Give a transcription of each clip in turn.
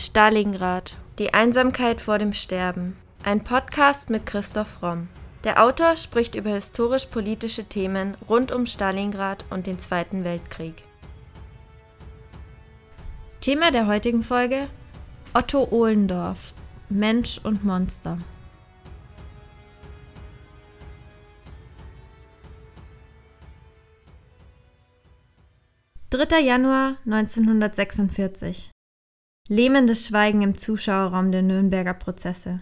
Stalingrad. Die Einsamkeit vor dem Sterben. Ein Podcast mit Christoph Romm. Der Autor spricht über historisch-politische Themen rund um Stalingrad und den Zweiten Weltkrieg. Thema der heutigen Folge: Otto Ohlendorf. Mensch und Monster. Dritter Januar 1946 Lähmendes Schweigen im Zuschauerraum der Nürnberger Prozesse.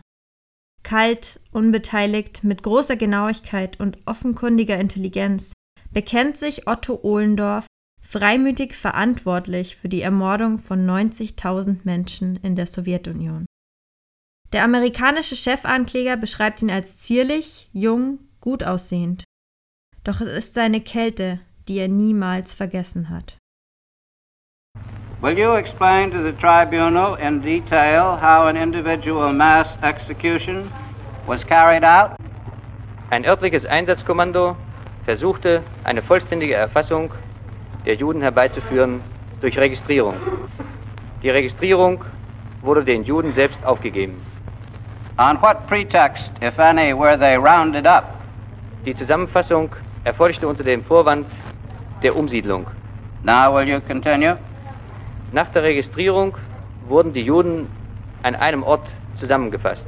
Kalt, unbeteiligt, mit großer Genauigkeit und offenkundiger Intelligenz bekennt sich Otto Ohlendorf freimütig verantwortlich für die Ermordung von 90.000 Menschen in der Sowjetunion. Der amerikanische Chefankläger beschreibt ihn als zierlich, jung, gut aussehend. Doch es ist seine Kälte, die er niemals vergessen hat. Will you explain to the tribunal in detail how an individual mass execution was carried out? Ein örtliches Einsatzkommando versuchte, eine vollständige Erfassung der Juden herbeizuführen durch Registrierung. Die Registrierung wurde den Juden selbst aufgegeben. On what pretext, if any, were they rounded up? Die Zusammenfassung erfolgte unter dem Vorwand der Umsiedlung. Now will you continue? Nach der Registrierung wurden die Juden an einem Ort zusammengefasst.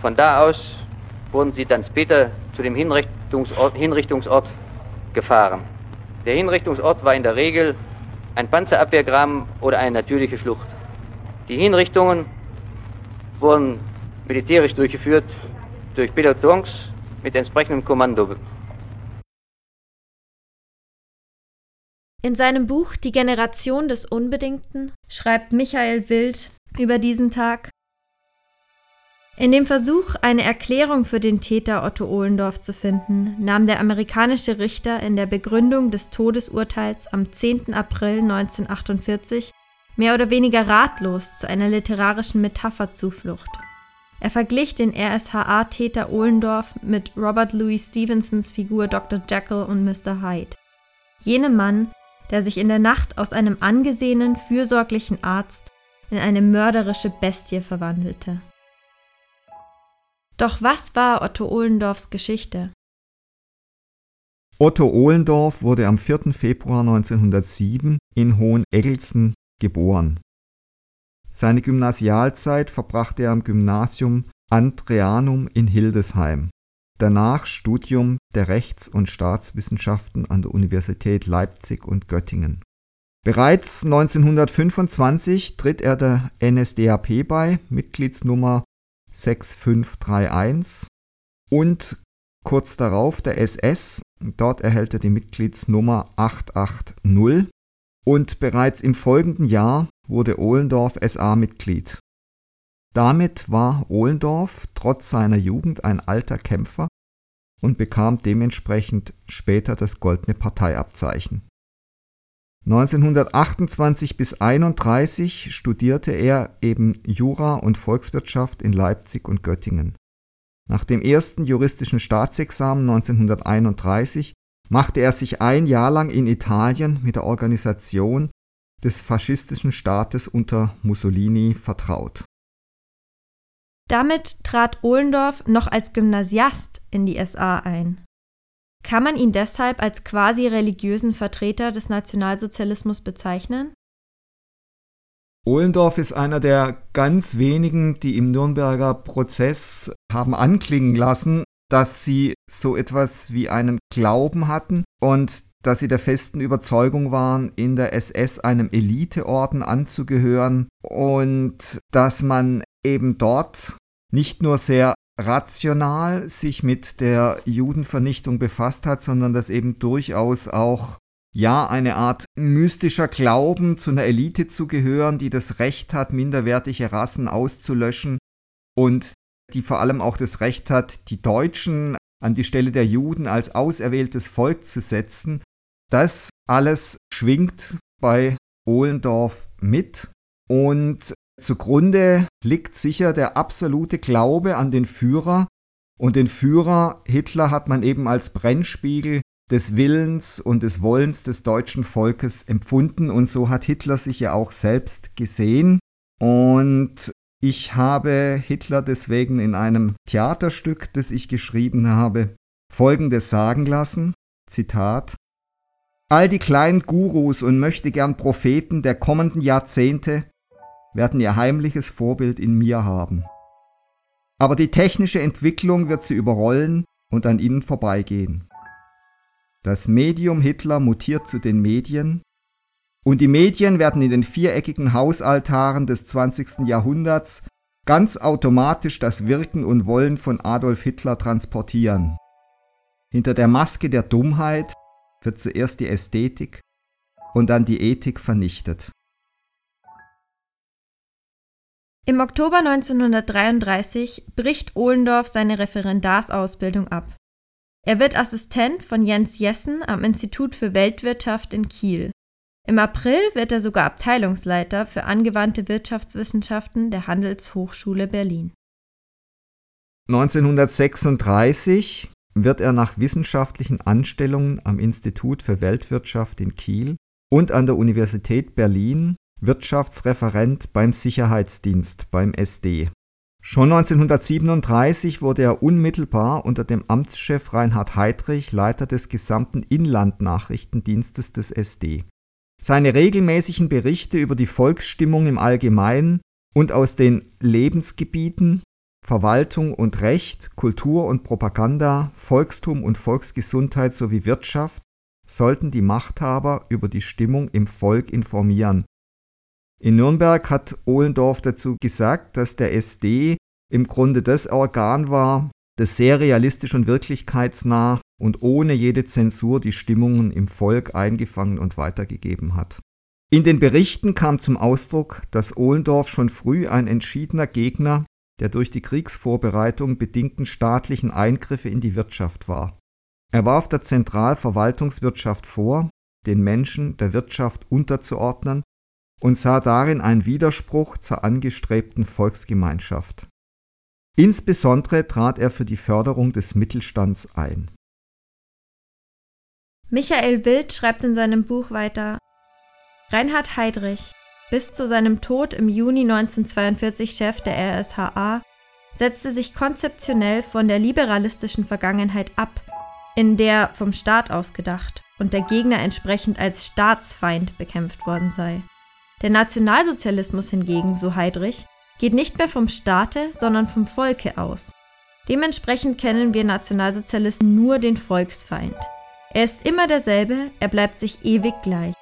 Von da aus wurden sie dann später zu dem Hinrichtungsort, Hinrichtungsort gefahren. Der Hinrichtungsort war in der Regel ein Panzerabwehrgraben oder eine natürliche Schlucht. Die Hinrichtungen wurden militärisch durchgeführt durch Pelotons mit entsprechendem Kommando. In seinem Buch Die Generation des Unbedingten schreibt Michael Wild über diesen Tag in dem Versuch, eine Erklärung für den Täter Otto Ohlendorf zu finden, nahm der amerikanische Richter in der Begründung des Todesurteils am 10. April 1948 mehr oder weniger ratlos zu einer literarischen Metapher Zuflucht. Er verglich den RSHA-Täter Ohlendorf mit Robert Louis Stevensons Figur Dr. Jekyll und Mr. Hyde. Jenem Mann, der sich in der Nacht aus einem angesehenen, fürsorglichen Arzt in eine mörderische Bestie verwandelte. Doch was war Otto Ohlendorfs Geschichte? Otto Ohlendorf wurde am 4. Februar 1907 in Hoheneggelsen geboren. Seine Gymnasialzeit verbrachte er am Gymnasium Andreanum in Hildesheim danach Studium der Rechts- und Staatswissenschaften an der Universität Leipzig und Göttingen. Bereits 1925 tritt er der NSDAP bei, Mitgliedsnummer 6531 und kurz darauf der SS, dort erhält er die Mitgliedsnummer 880 und bereits im folgenden Jahr wurde Ohlendorf SA-Mitglied. Damit war Ohlendorf trotz seiner Jugend ein alter Kämpfer und bekam dementsprechend später das Goldene Parteiabzeichen. 1928 bis 1931 studierte er eben Jura und Volkswirtschaft in Leipzig und Göttingen. Nach dem ersten juristischen Staatsexamen 1931 machte er sich ein Jahr lang in Italien mit der Organisation des faschistischen Staates unter Mussolini vertraut. Damit trat Ohlendorf noch als Gymnasiast in die SA ein. Kann man ihn deshalb als quasi religiösen Vertreter des Nationalsozialismus bezeichnen? Ohlendorf ist einer der ganz wenigen, die im Nürnberger Prozess haben anklingen lassen, dass sie so etwas wie einen Glauben hatten und dass sie der festen Überzeugung waren, in der SS einem Eliteorden anzugehören und dass man eben dort nicht nur sehr rational sich mit der Judenvernichtung befasst hat, sondern dass eben durchaus auch ja eine Art mystischer Glauben zu einer Elite zu gehören, die das Recht hat, minderwertige Rassen auszulöschen und die vor allem auch das Recht hat, die Deutschen an die Stelle der Juden als auserwähltes Volk zu setzen. Das alles schwingt bei Ohlendorf mit und Zugrunde liegt sicher der absolute Glaube an den Führer, und den Führer Hitler hat man eben als Brennspiegel des Willens und des Wollens des deutschen Volkes empfunden, und so hat Hitler sich ja auch selbst gesehen. Und ich habe Hitler deswegen in einem Theaterstück, das ich geschrieben habe, Folgendes sagen lassen. Zitat. All die kleinen Gurus und möchte gern Propheten der kommenden Jahrzehnte werden ihr heimliches Vorbild in mir haben. Aber die technische Entwicklung wird sie überrollen und an ihnen vorbeigehen. Das Medium Hitler mutiert zu den Medien und die Medien werden in den viereckigen Hausaltaren des 20. Jahrhunderts ganz automatisch das Wirken und Wollen von Adolf Hitler transportieren. Hinter der Maske der Dummheit wird zuerst die Ästhetik und dann die Ethik vernichtet. Im Oktober 1933 bricht Ohlendorf seine Referendarsausbildung ab. Er wird Assistent von Jens Jessen am Institut für Weltwirtschaft in Kiel. Im April wird er sogar Abteilungsleiter für angewandte Wirtschaftswissenschaften der Handelshochschule Berlin. 1936 wird er nach wissenschaftlichen Anstellungen am Institut für Weltwirtschaft in Kiel und an der Universität Berlin Wirtschaftsreferent beim Sicherheitsdienst beim SD. Schon 1937 wurde er unmittelbar unter dem Amtschef Reinhard Heydrich Leiter des gesamten Inlandnachrichtendienstes des SD. Seine regelmäßigen Berichte über die Volksstimmung im Allgemeinen und aus den Lebensgebieten Verwaltung und Recht, Kultur und Propaganda, Volkstum und Volksgesundheit sowie Wirtschaft sollten die Machthaber über die Stimmung im Volk informieren. In Nürnberg hat Ohlendorf dazu gesagt, dass der SD im Grunde das Organ war, das sehr realistisch und wirklichkeitsnah und ohne jede Zensur die Stimmungen im Volk eingefangen und weitergegeben hat. In den Berichten kam zum Ausdruck, dass Ohlendorf schon früh ein entschiedener Gegner der durch die Kriegsvorbereitung bedingten staatlichen Eingriffe in die Wirtschaft war. Er warf der Zentralverwaltungswirtschaft vor, den Menschen der Wirtschaft unterzuordnen und sah darin einen Widerspruch zur angestrebten Volksgemeinschaft. Insbesondere trat er für die Förderung des Mittelstands ein. Michael Wild schreibt in seinem Buch weiter Reinhard Heydrich, bis zu seinem Tod im Juni 1942 Chef der RSHA, setzte sich konzeptionell von der liberalistischen Vergangenheit ab, in der vom Staat ausgedacht und der Gegner entsprechend als Staatsfeind bekämpft worden sei. Der Nationalsozialismus hingegen, so Heydrich, geht nicht mehr vom Staate, sondern vom Volke aus. Dementsprechend kennen wir Nationalsozialisten nur den Volksfeind. Er ist immer derselbe, er bleibt sich ewig gleich.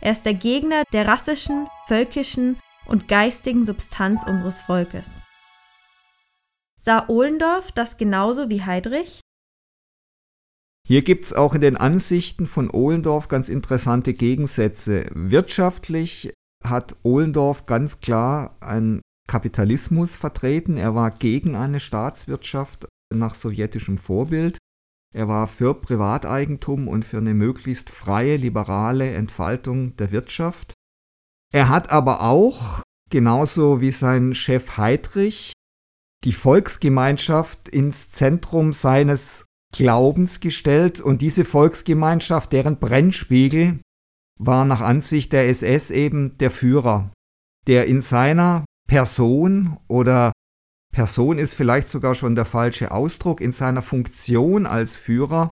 Er ist der Gegner der rassischen, völkischen und geistigen Substanz unseres Volkes. Sah Ohlendorf das genauso wie Heydrich? Hier gibt es auch in den Ansichten von Ohlendorf ganz interessante Gegensätze. Wirtschaftlich hat Ohlendorf ganz klar einen Kapitalismus vertreten. Er war gegen eine Staatswirtschaft nach sowjetischem Vorbild. Er war für Privateigentum und für eine möglichst freie, liberale Entfaltung der Wirtschaft. Er hat aber auch, genauso wie sein Chef Heydrich, die Volksgemeinschaft ins Zentrum seines Glaubens gestellt und diese Volksgemeinschaft, deren Brennspiegel war nach Ansicht der SS eben der Führer, der in seiner Person oder Person ist vielleicht sogar schon der falsche Ausdruck, in seiner Funktion als Führer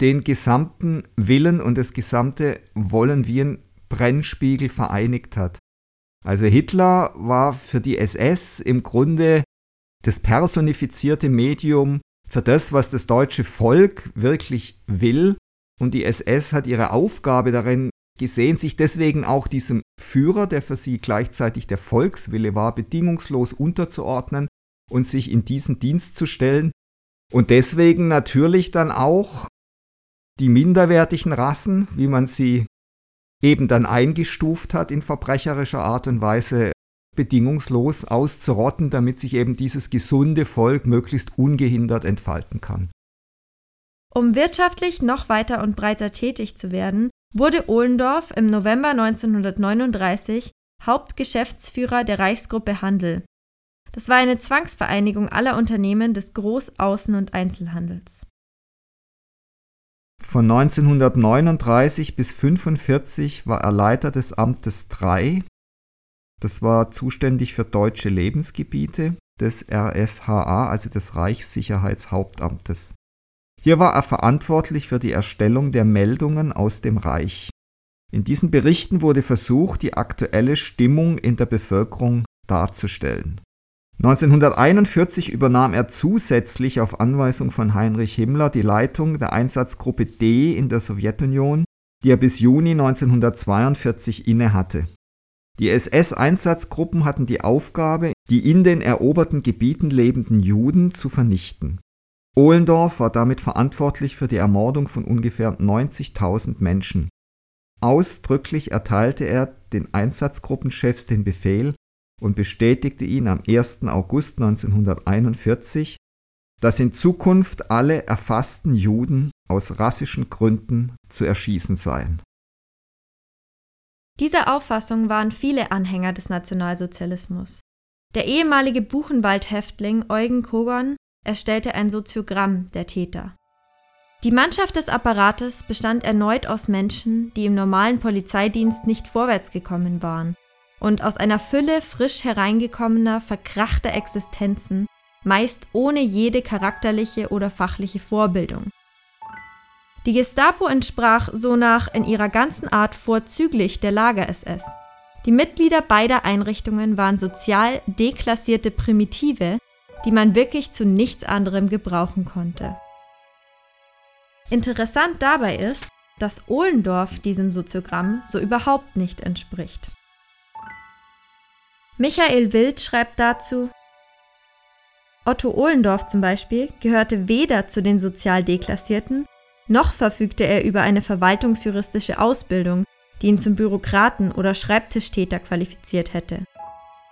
den gesamten Willen und das gesamte Wollen wie ein Brennspiegel vereinigt hat. Also Hitler war für die SS im Grunde das personifizierte Medium für das, was das deutsche Volk wirklich will. Und die SS hat ihre Aufgabe darin gesehen, sich deswegen auch diesem Führer, der für sie gleichzeitig der Volkswille war, bedingungslos unterzuordnen und sich in diesen Dienst zu stellen. Und deswegen natürlich dann auch die minderwertigen Rassen, wie man sie eben dann eingestuft hat in verbrecherischer Art und Weise, bedingungslos auszurotten, damit sich eben dieses gesunde Volk möglichst ungehindert entfalten kann. Um wirtschaftlich noch weiter und breiter tätig zu werden, wurde Ohlendorf im November 1939 Hauptgeschäftsführer der Reichsgruppe Handel. Das war eine Zwangsvereinigung aller Unternehmen des Groß-, Außen- und Einzelhandels. Von 1939 bis 1945 war er Leiter des Amtes 3 Das war zuständig für deutsche Lebensgebiete des RSHA, also des Reichssicherheitshauptamtes. Hier war er verantwortlich für die Erstellung der Meldungen aus dem Reich. In diesen Berichten wurde versucht, die aktuelle Stimmung in der Bevölkerung darzustellen. 1941 übernahm er zusätzlich auf Anweisung von Heinrich Himmler die Leitung der Einsatzgruppe D in der Sowjetunion, die er bis Juni 1942 innehatte. Die SS-Einsatzgruppen hatten die Aufgabe, die in den eroberten Gebieten lebenden Juden zu vernichten. Ohlendorf war damit verantwortlich für die Ermordung von ungefähr 90.000 Menschen. Ausdrücklich erteilte er den Einsatzgruppenchefs den Befehl und bestätigte ihn am 1. August 1941, dass in Zukunft alle erfassten Juden aus rassischen Gründen zu erschießen seien. Dieser Auffassung waren viele Anhänger des Nationalsozialismus. Der ehemalige Buchenwald-Häftling Eugen Kogon erstellte ein Soziogramm der Täter. Die Mannschaft des Apparates bestand erneut aus Menschen, die im normalen Polizeidienst nicht vorwärts gekommen waren und aus einer Fülle frisch hereingekommener, verkrachter Existenzen, meist ohne jede charakterliche oder fachliche Vorbildung. Die Gestapo entsprach sonach in ihrer ganzen Art vorzüglich der Lager-SS. Die Mitglieder beider Einrichtungen waren sozial deklassierte Primitive, die man wirklich zu nichts anderem gebrauchen konnte. Interessant dabei ist, dass Ohlendorf diesem Soziogramm so überhaupt nicht entspricht. Michael Wild schreibt dazu, Otto Ohlendorf zum Beispiel gehörte weder zu den sozial Deklassierten, noch verfügte er über eine verwaltungsjuristische Ausbildung, die ihn zum Bürokraten oder Schreibtischtäter qualifiziert hätte.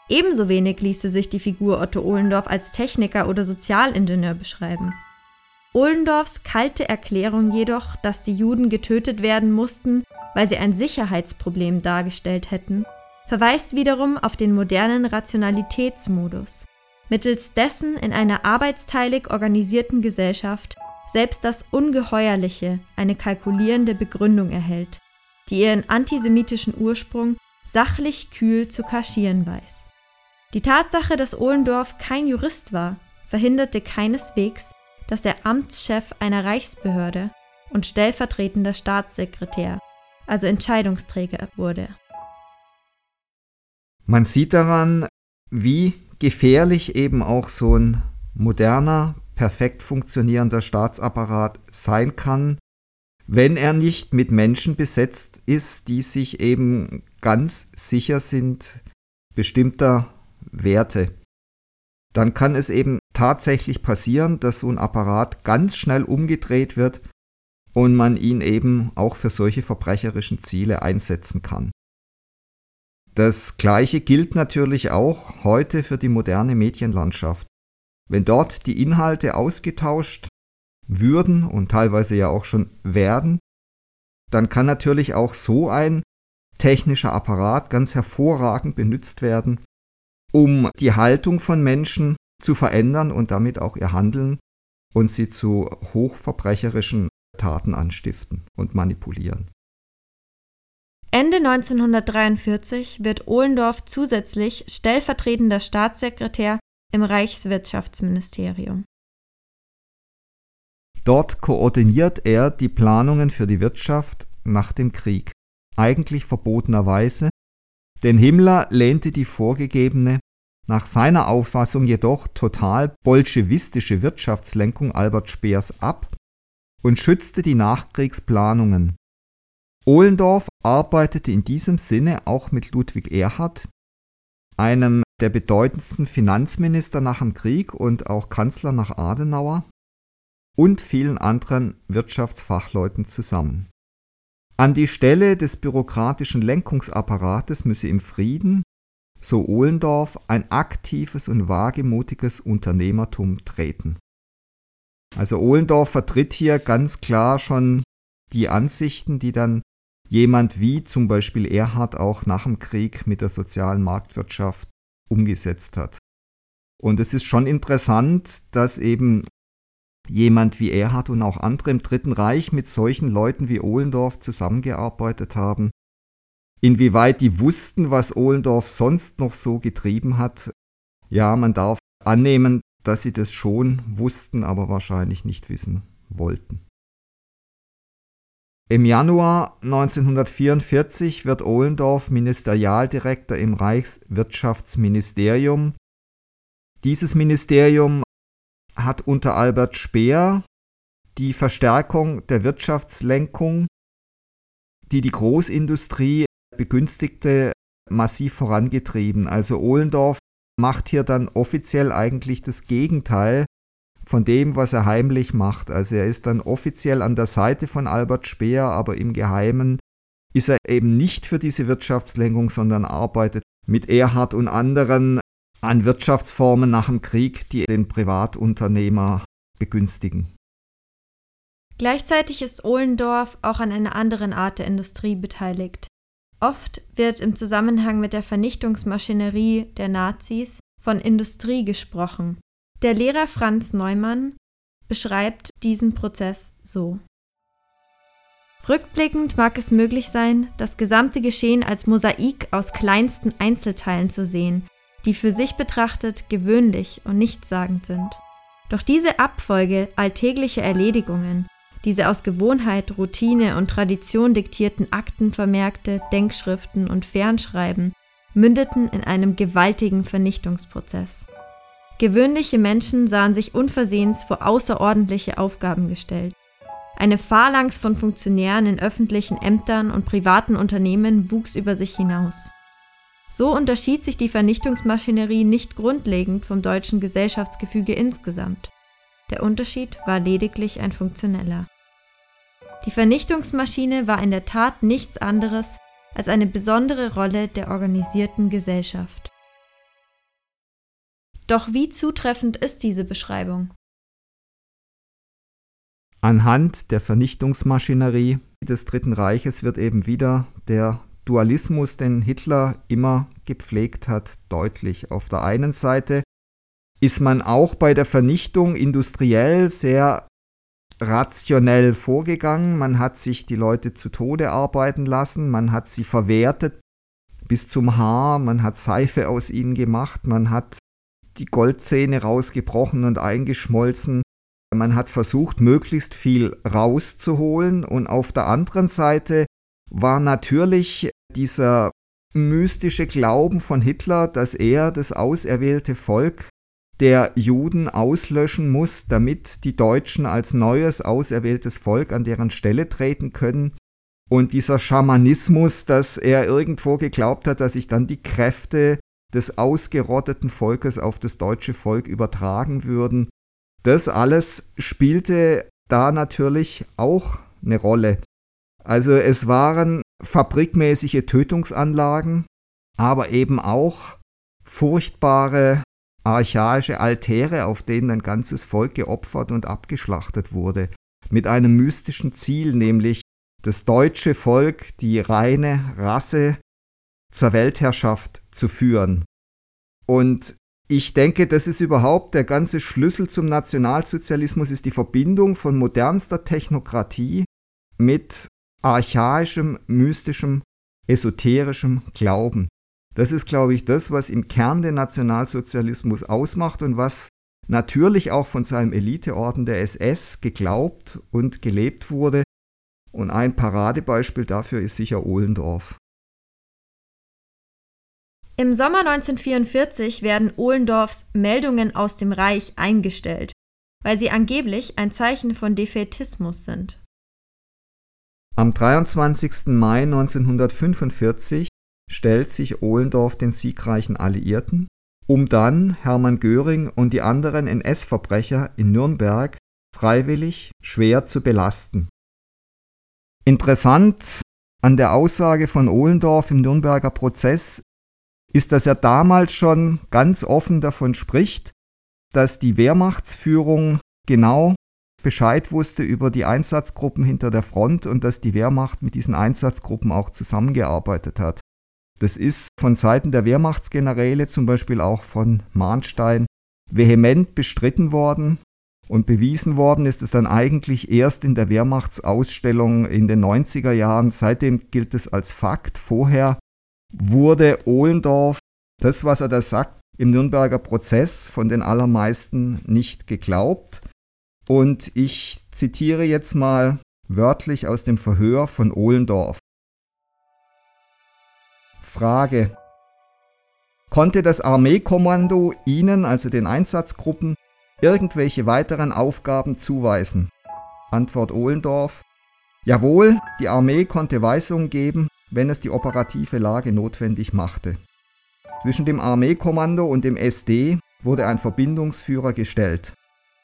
Ebenso wenig ließe sich die Figur Otto Ohlendorf als Techniker oder Sozialingenieur beschreiben. Ohlendorfs kalte Erklärung jedoch, dass die Juden getötet werden mussten, weil sie ein Sicherheitsproblem dargestellt hätten, verweist wiederum auf den modernen Rationalitätsmodus, mittels dessen in einer arbeitsteilig organisierten Gesellschaft selbst das Ungeheuerliche eine kalkulierende Begründung erhält, die ihren antisemitischen Ursprung sachlich kühl zu kaschieren weiß. Die Tatsache, dass Ohlendorf kein Jurist war, verhinderte keineswegs, dass er Amtschef einer Reichsbehörde und stellvertretender Staatssekretär, also Entscheidungsträger wurde. Man sieht daran, wie gefährlich eben auch so ein moderner, perfekt funktionierender Staatsapparat sein kann, wenn er nicht mit Menschen besetzt ist, die sich eben ganz sicher sind bestimmter Werte. Dann kann es eben tatsächlich passieren, dass so ein Apparat ganz schnell umgedreht wird und man ihn eben auch für solche verbrecherischen Ziele einsetzen kann. Das Gleiche gilt natürlich auch heute für die moderne Medienlandschaft. Wenn dort die Inhalte ausgetauscht würden und teilweise ja auch schon werden, dann kann natürlich auch so ein technischer Apparat ganz hervorragend benutzt werden, um die Haltung von Menschen zu verändern und damit auch ihr Handeln und sie zu hochverbrecherischen Taten anstiften und manipulieren. Ende 1943 wird Ohlendorf zusätzlich stellvertretender Staatssekretär im Reichswirtschaftsministerium. Dort koordiniert er die Planungen für die Wirtschaft nach dem Krieg, eigentlich verbotenerweise, denn Himmler lehnte die vorgegebene, nach seiner Auffassung jedoch total bolschewistische Wirtschaftslenkung Albert Speers ab und schützte die Nachkriegsplanungen. Ohlendorf arbeitete in diesem Sinne auch mit Ludwig Erhard, einem der bedeutendsten Finanzminister nach dem Krieg und auch Kanzler nach Adenauer, und vielen anderen Wirtschaftsfachleuten zusammen. An die Stelle des bürokratischen Lenkungsapparates müsse im Frieden, so Ohlendorf, ein aktives und wagemutiges Unternehmertum treten. Also Ohlendorf vertritt hier ganz klar schon die Ansichten, die dann jemand wie zum Beispiel Erhard auch nach dem Krieg mit der sozialen Marktwirtschaft umgesetzt hat. Und es ist schon interessant, dass eben jemand wie Erhard und auch andere im Dritten Reich mit solchen Leuten wie Ohlendorf zusammengearbeitet haben. Inwieweit die wussten, was Ohlendorf sonst noch so getrieben hat, ja, man darf annehmen, dass sie das schon wussten, aber wahrscheinlich nicht wissen wollten. Im Januar 1944 wird Ohlendorf Ministerialdirektor im Reichswirtschaftsministerium. Dieses Ministerium hat unter Albert Speer die Verstärkung der Wirtschaftslenkung, die die Großindustrie begünstigte, massiv vorangetrieben. Also Ohlendorf macht hier dann offiziell eigentlich das Gegenteil von dem, was er heimlich macht. Also er ist dann offiziell an der Seite von Albert Speer, aber im Geheimen ist er eben nicht für diese Wirtschaftslenkung, sondern arbeitet mit Erhard und anderen an Wirtschaftsformen nach dem Krieg, die den Privatunternehmer begünstigen. Gleichzeitig ist Ohlendorf auch an einer anderen Art der Industrie beteiligt. Oft wird im Zusammenhang mit der Vernichtungsmaschinerie der Nazis von Industrie gesprochen. Der Lehrer Franz Neumann beschreibt diesen Prozess so. Rückblickend mag es möglich sein, das gesamte Geschehen als Mosaik aus kleinsten Einzelteilen zu sehen, die für sich betrachtet gewöhnlich und nichtssagend sind. Doch diese Abfolge alltäglicher Erledigungen, diese aus Gewohnheit, Routine und Tradition diktierten Aktenvermerkte, Denkschriften und Fernschreiben mündeten in einem gewaltigen Vernichtungsprozess. Gewöhnliche Menschen sahen sich unversehens vor außerordentliche Aufgaben gestellt. Eine Phalanx von Funktionären in öffentlichen Ämtern und privaten Unternehmen wuchs über sich hinaus. So unterschied sich die Vernichtungsmaschinerie nicht grundlegend vom deutschen Gesellschaftsgefüge insgesamt. Der Unterschied war lediglich ein funktioneller. Die Vernichtungsmaschine war in der Tat nichts anderes als eine besondere Rolle der organisierten Gesellschaft. Doch wie zutreffend ist diese Beschreibung? Anhand der Vernichtungsmaschinerie des Dritten Reiches wird eben wieder der Dualismus, den Hitler immer gepflegt hat, deutlich. Auf der einen Seite ist man auch bei der Vernichtung industriell sehr rationell vorgegangen. Man hat sich die Leute zu Tode arbeiten lassen, man hat sie verwertet bis zum Haar, man hat Seife aus ihnen gemacht, man hat die Goldzähne rausgebrochen und eingeschmolzen. Man hat versucht, möglichst viel rauszuholen und auf der anderen Seite war natürlich dieser mystische Glauben von Hitler, dass er das auserwählte Volk der Juden auslöschen muss, damit die Deutschen als neues auserwähltes Volk an deren Stelle treten können. Und dieser Schamanismus, dass er irgendwo geglaubt hat, dass sich dann die Kräfte des ausgerotteten Volkes auf das deutsche Volk übertragen würden, das alles spielte da natürlich auch eine Rolle. Also es waren fabrikmäßige Tötungsanlagen, aber eben auch furchtbare archaische Altäre, auf denen ein ganzes Volk geopfert und abgeschlachtet wurde, mit einem mystischen Ziel, nämlich das deutsche Volk, die reine Rasse zur Weltherrschaft zu führen. Und ich denke, das ist überhaupt der ganze Schlüssel zum Nationalsozialismus, ist die Verbindung von modernster Technokratie mit archaischem, mystischem, esoterischem Glauben. Das ist, glaube ich, das, was im Kern den Nationalsozialismus ausmacht und was natürlich auch von seinem Eliteorden der SS geglaubt und gelebt wurde. Und ein Paradebeispiel dafür ist sicher Ohlendorf. Im Sommer 1944 werden Ohlendorfs Meldungen aus dem Reich eingestellt, weil sie angeblich ein Zeichen von Defätismus sind. Am 23. Mai 1945 stellt sich Ohlendorf den siegreichen Alliierten, um dann Hermann Göring und die anderen NS-Verbrecher in Nürnberg freiwillig schwer zu belasten. Interessant an der Aussage von Ohlendorf im Nürnberger Prozess ist, dass er damals schon ganz offen davon spricht, dass die Wehrmachtsführung genau Bescheid wusste über die Einsatzgruppen hinter der Front und dass die Wehrmacht mit diesen Einsatzgruppen auch zusammengearbeitet hat. Das ist von Seiten der Wehrmachtsgeneräle, zum Beispiel auch von Mahnstein, vehement bestritten worden. Und bewiesen worden ist es dann eigentlich erst in der Wehrmachtsausstellung in den 90er Jahren. Seitdem gilt es als Fakt. Vorher wurde Ohlendorf, das, was er da sagt, im Nürnberger Prozess von den allermeisten nicht geglaubt. Und ich zitiere jetzt mal wörtlich aus dem Verhör von Ohlendorf. Frage. Konnte das Armeekommando Ihnen, also den Einsatzgruppen, irgendwelche weiteren Aufgaben zuweisen? Antwort Ohlendorf. Jawohl, die Armee konnte Weisungen geben, wenn es die operative Lage notwendig machte. Zwischen dem Armeekommando und dem SD wurde ein Verbindungsführer gestellt.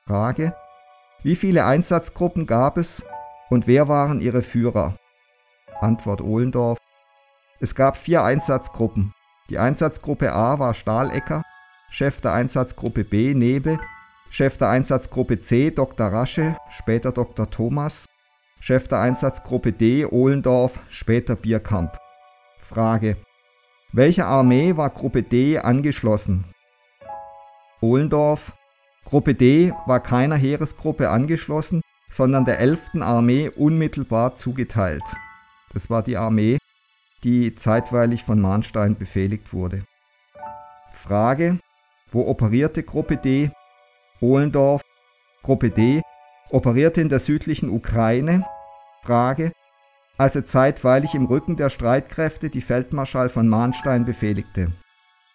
Frage. Wie viele Einsatzgruppen gab es und wer waren ihre Führer? Antwort Ohlendorf. Es gab vier Einsatzgruppen. Die Einsatzgruppe A war Stahlecker, Chef der Einsatzgruppe B Nebe, Chef der Einsatzgruppe C Dr. Rasche, später Dr. Thomas, Chef der Einsatzgruppe D Ohlendorf, später Bierkamp. Frage. Welcher Armee war Gruppe D angeschlossen? Ohlendorf. Gruppe D war keiner Heeresgruppe angeschlossen, sondern der 11. Armee unmittelbar zugeteilt. Das war die Armee, die zeitweilig von Mahnstein befehligt wurde. Frage, wo operierte Gruppe D? Ohlendorf. Gruppe D operierte in der südlichen Ukraine. Frage, als zeitweilig im Rücken der Streitkräfte die Feldmarschall von Mahnstein befehligte.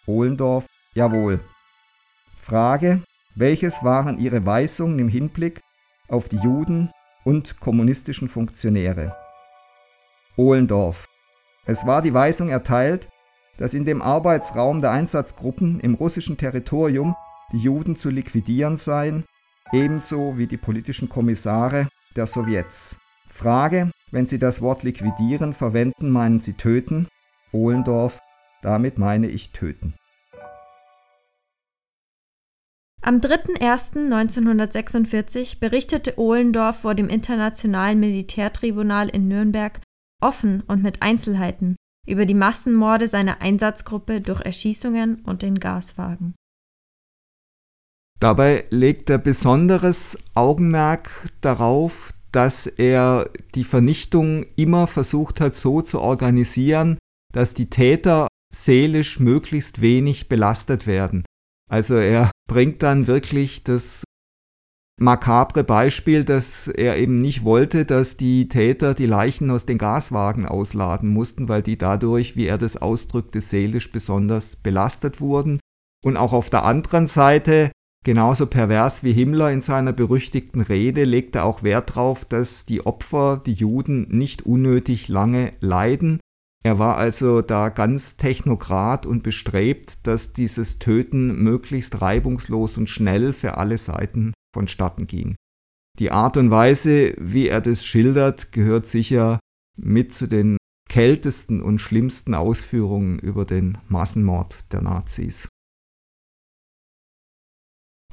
Ohlendorf, jawohl. Frage, welches waren Ihre Weisungen im Hinblick auf die Juden und kommunistischen Funktionäre? Ohlendorf, es war die Weisung erteilt, dass in dem Arbeitsraum der Einsatzgruppen im russischen Territorium die Juden zu liquidieren seien, ebenso wie die politischen Kommissare der Sowjets. Frage, wenn Sie das Wort liquidieren verwenden, meinen Sie töten? Ohlendorf, damit meine ich töten. Am 3.1.1946 berichtete Ohlendorf vor dem Internationalen Militärtribunal in Nürnberg offen und mit Einzelheiten über die Massenmorde seiner Einsatzgruppe durch Erschießungen und den Gaswagen. Dabei legt er besonderes Augenmerk darauf, dass er die Vernichtung immer versucht hat so zu organisieren, dass die Täter seelisch möglichst wenig belastet werden. Also er bringt dann wirklich das makabre Beispiel, dass er eben nicht wollte, dass die Täter die Leichen aus den Gaswagen ausladen mussten, weil die dadurch, wie er das ausdrückte, seelisch besonders belastet wurden. Und auch auf der anderen Seite, genauso pervers wie Himmler in seiner berüchtigten Rede, legte auch Wert darauf, dass die Opfer, die Juden, nicht unnötig lange leiden. Er war also da ganz technokrat und bestrebt, dass dieses Töten möglichst reibungslos und schnell für alle Seiten vonstatten ging. Die Art und Weise, wie er das schildert, gehört sicher mit zu den kältesten und schlimmsten Ausführungen über den Massenmord der Nazis.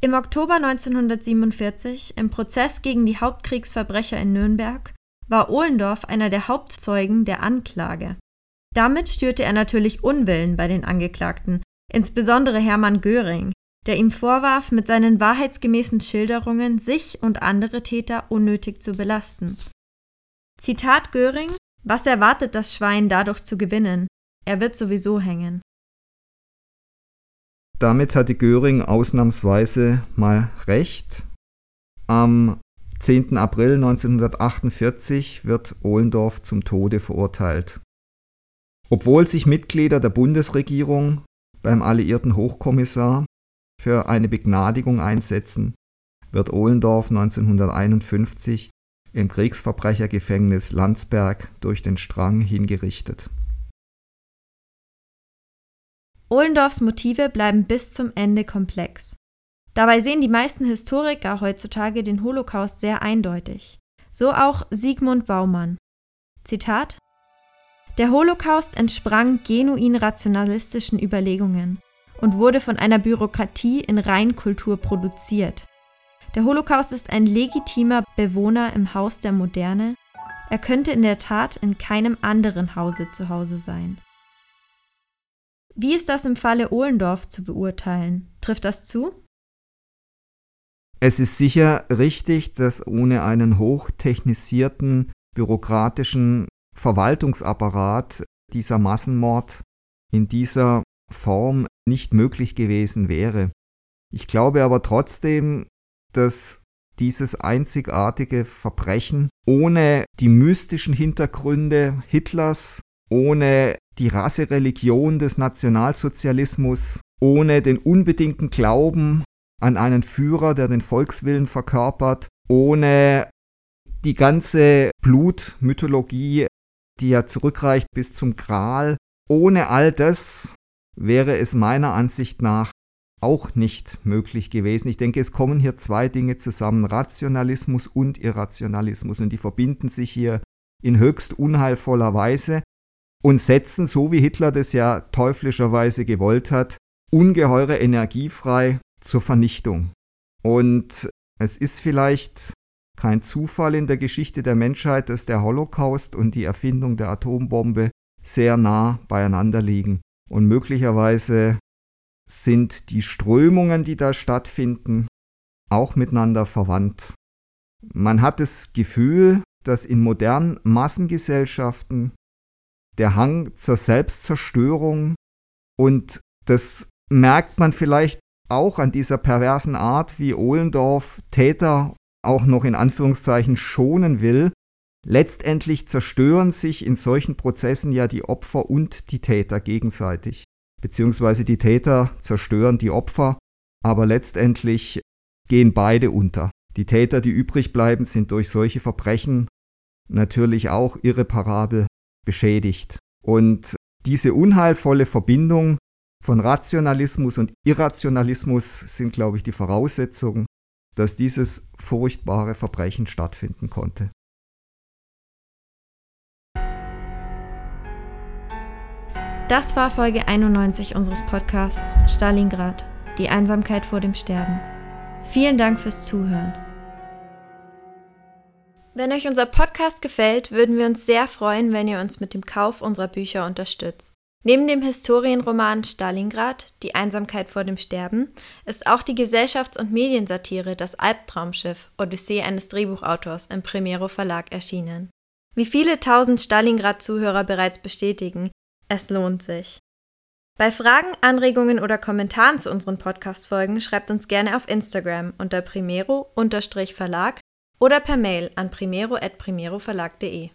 Im Oktober 1947, im Prozess gegen die Hauptkriegsverbrecher in Nürnberg, war Ohlendorf einer der Hauptzeugen der Anklage. Damit störte er natürlich Unwillen bei den Angeklagten, insbesondere Hermann Göring, der ihm vorwarf, mit seinen wahrheitsgemäßen Schilderungen sich und andere Täter unnötig zu belasten. Zitat Göring Was erwartet das Schwein dadurch zu gewinnen? Er wird sowieso hängen. Damit hatte Göring ausnahmsweise mal recht. Am 10. April 1948 wird Ohlendorf zum Tode verurteilt. Obwohl sich Mitglieder der Bundesregierung beim alliierten Hochkommissar für eine Begnadigung einsetzen, wird Ohlendorf 1951 im Kriegsverbrechergefängnis Landsberg durch den Strang hingerichtet. Ohlendorfs Motive bleiben bis zum Ende komplex. Dabei sehen die meisten Historiker heutzutage den Holocaust sehr eindeutig. So auch Sigmund Baumann. Zitat Der Holocaust entsprang genuin rationalistischen Überlegungen und wurde von einer Bürokratie in Reinkultur produziert. Der Holocaust ist ein legitimer Bewohner im Haus der Moderne. Er könnte in der Tat in keinem anderen Hause zu Hause sein. Wie ist das im Falle Ohlendorf zu beurteilen? Trifft das zu? Es ist sicher richtig, dass ohne einen hochtechnisierten bürokratischen Verwaltungsapparat dieser Massenmord in dieser Form nicht möglich gewesen wäre. Ich glaube aber trotzdem, dass dieses einzigartige Verbrechen ohne die mystischen Hintergründe Hitlers, ohne die Rassereligion des Nationalsozialismus, ohne den unbedingten Glauben an einen Führer, der den Volkswillen verkörpert, ohne die ganze Blutmythologie, die ja zurückreicht bis zum Gral. Ohne all das wäre es meiner Ansicht nach auch nicht möglich gewesen. Ich denke, es kommen hier zwei Dinge zusammen, Rationalismus und Irrationalismus, und die verbinden sich hier in höchst unheilvoller Weise und setzen, so wie Hitler das ja teuflischerweise gewollt hat, ungeheure Energie frei zur Vernichtung. Und es ist vielleicht kein Zufall in der Geschichte der Menschheit, dass der Holocaust und die Erfindung der Atombombe sehr nah beieinander liegen. Und möglicherweise sind die Strömungen, die da stattfinden, auch miteinander verwandt. Man hat das Gefühl, dass in modernen Massengesellschaften der Hang zur Selbstzerstörung und das merkt man vielleicht auch an dieser perversen Art, wie Ohlendorf Täter auch noch in Anführungszeichen schonen will. Letztendlich zerstören sich in solchen Prozessen ja die Opfer und die Täter gegenseitig. Beziehungsweise die Täter zerstören die Opfer, aber letztendlich gehen beide unter. Die Täter, die übrig bleiben, sind durch solche Verbrechen natürlich auch irreparabel beschädigt. Und diese unheilvolle Verbindung von Rationalismus und Irrationalismus sind, glaube ich, die Voraussetzungen, dass dieses furchtbare Verbrechen stattfinden konnte. Das war Folge 91 unseres Podcasts Stalingrad, die Einsamkeit vor dem Sterben. Vielen Dank fürs Zuhören. Wenn euch unser Podcast gefällt, würden wir uns sehr freuen, wenn ihr uns mit dem Kauf unserer Bücher unterstützt. Neben dem Historienroman Stalingrad, Die Einsamkeit vor dem Sterben, ist auch die Gesellschafts- und Mediensatire Das Albtraumschiff, Odyssee eines Drehbuchautors im Primero Verlag erschienen. Wie viele tausend Stalingrad-Zuhörer bereits bestätigen, es lohnt sich. Bei Fragen, Anregungen oder Kommentaren zu unseren Podcast-Folgen schreibt uns gerne auf Instagram unter primero-verlag oder per Mail an primero.primeroverlag.de.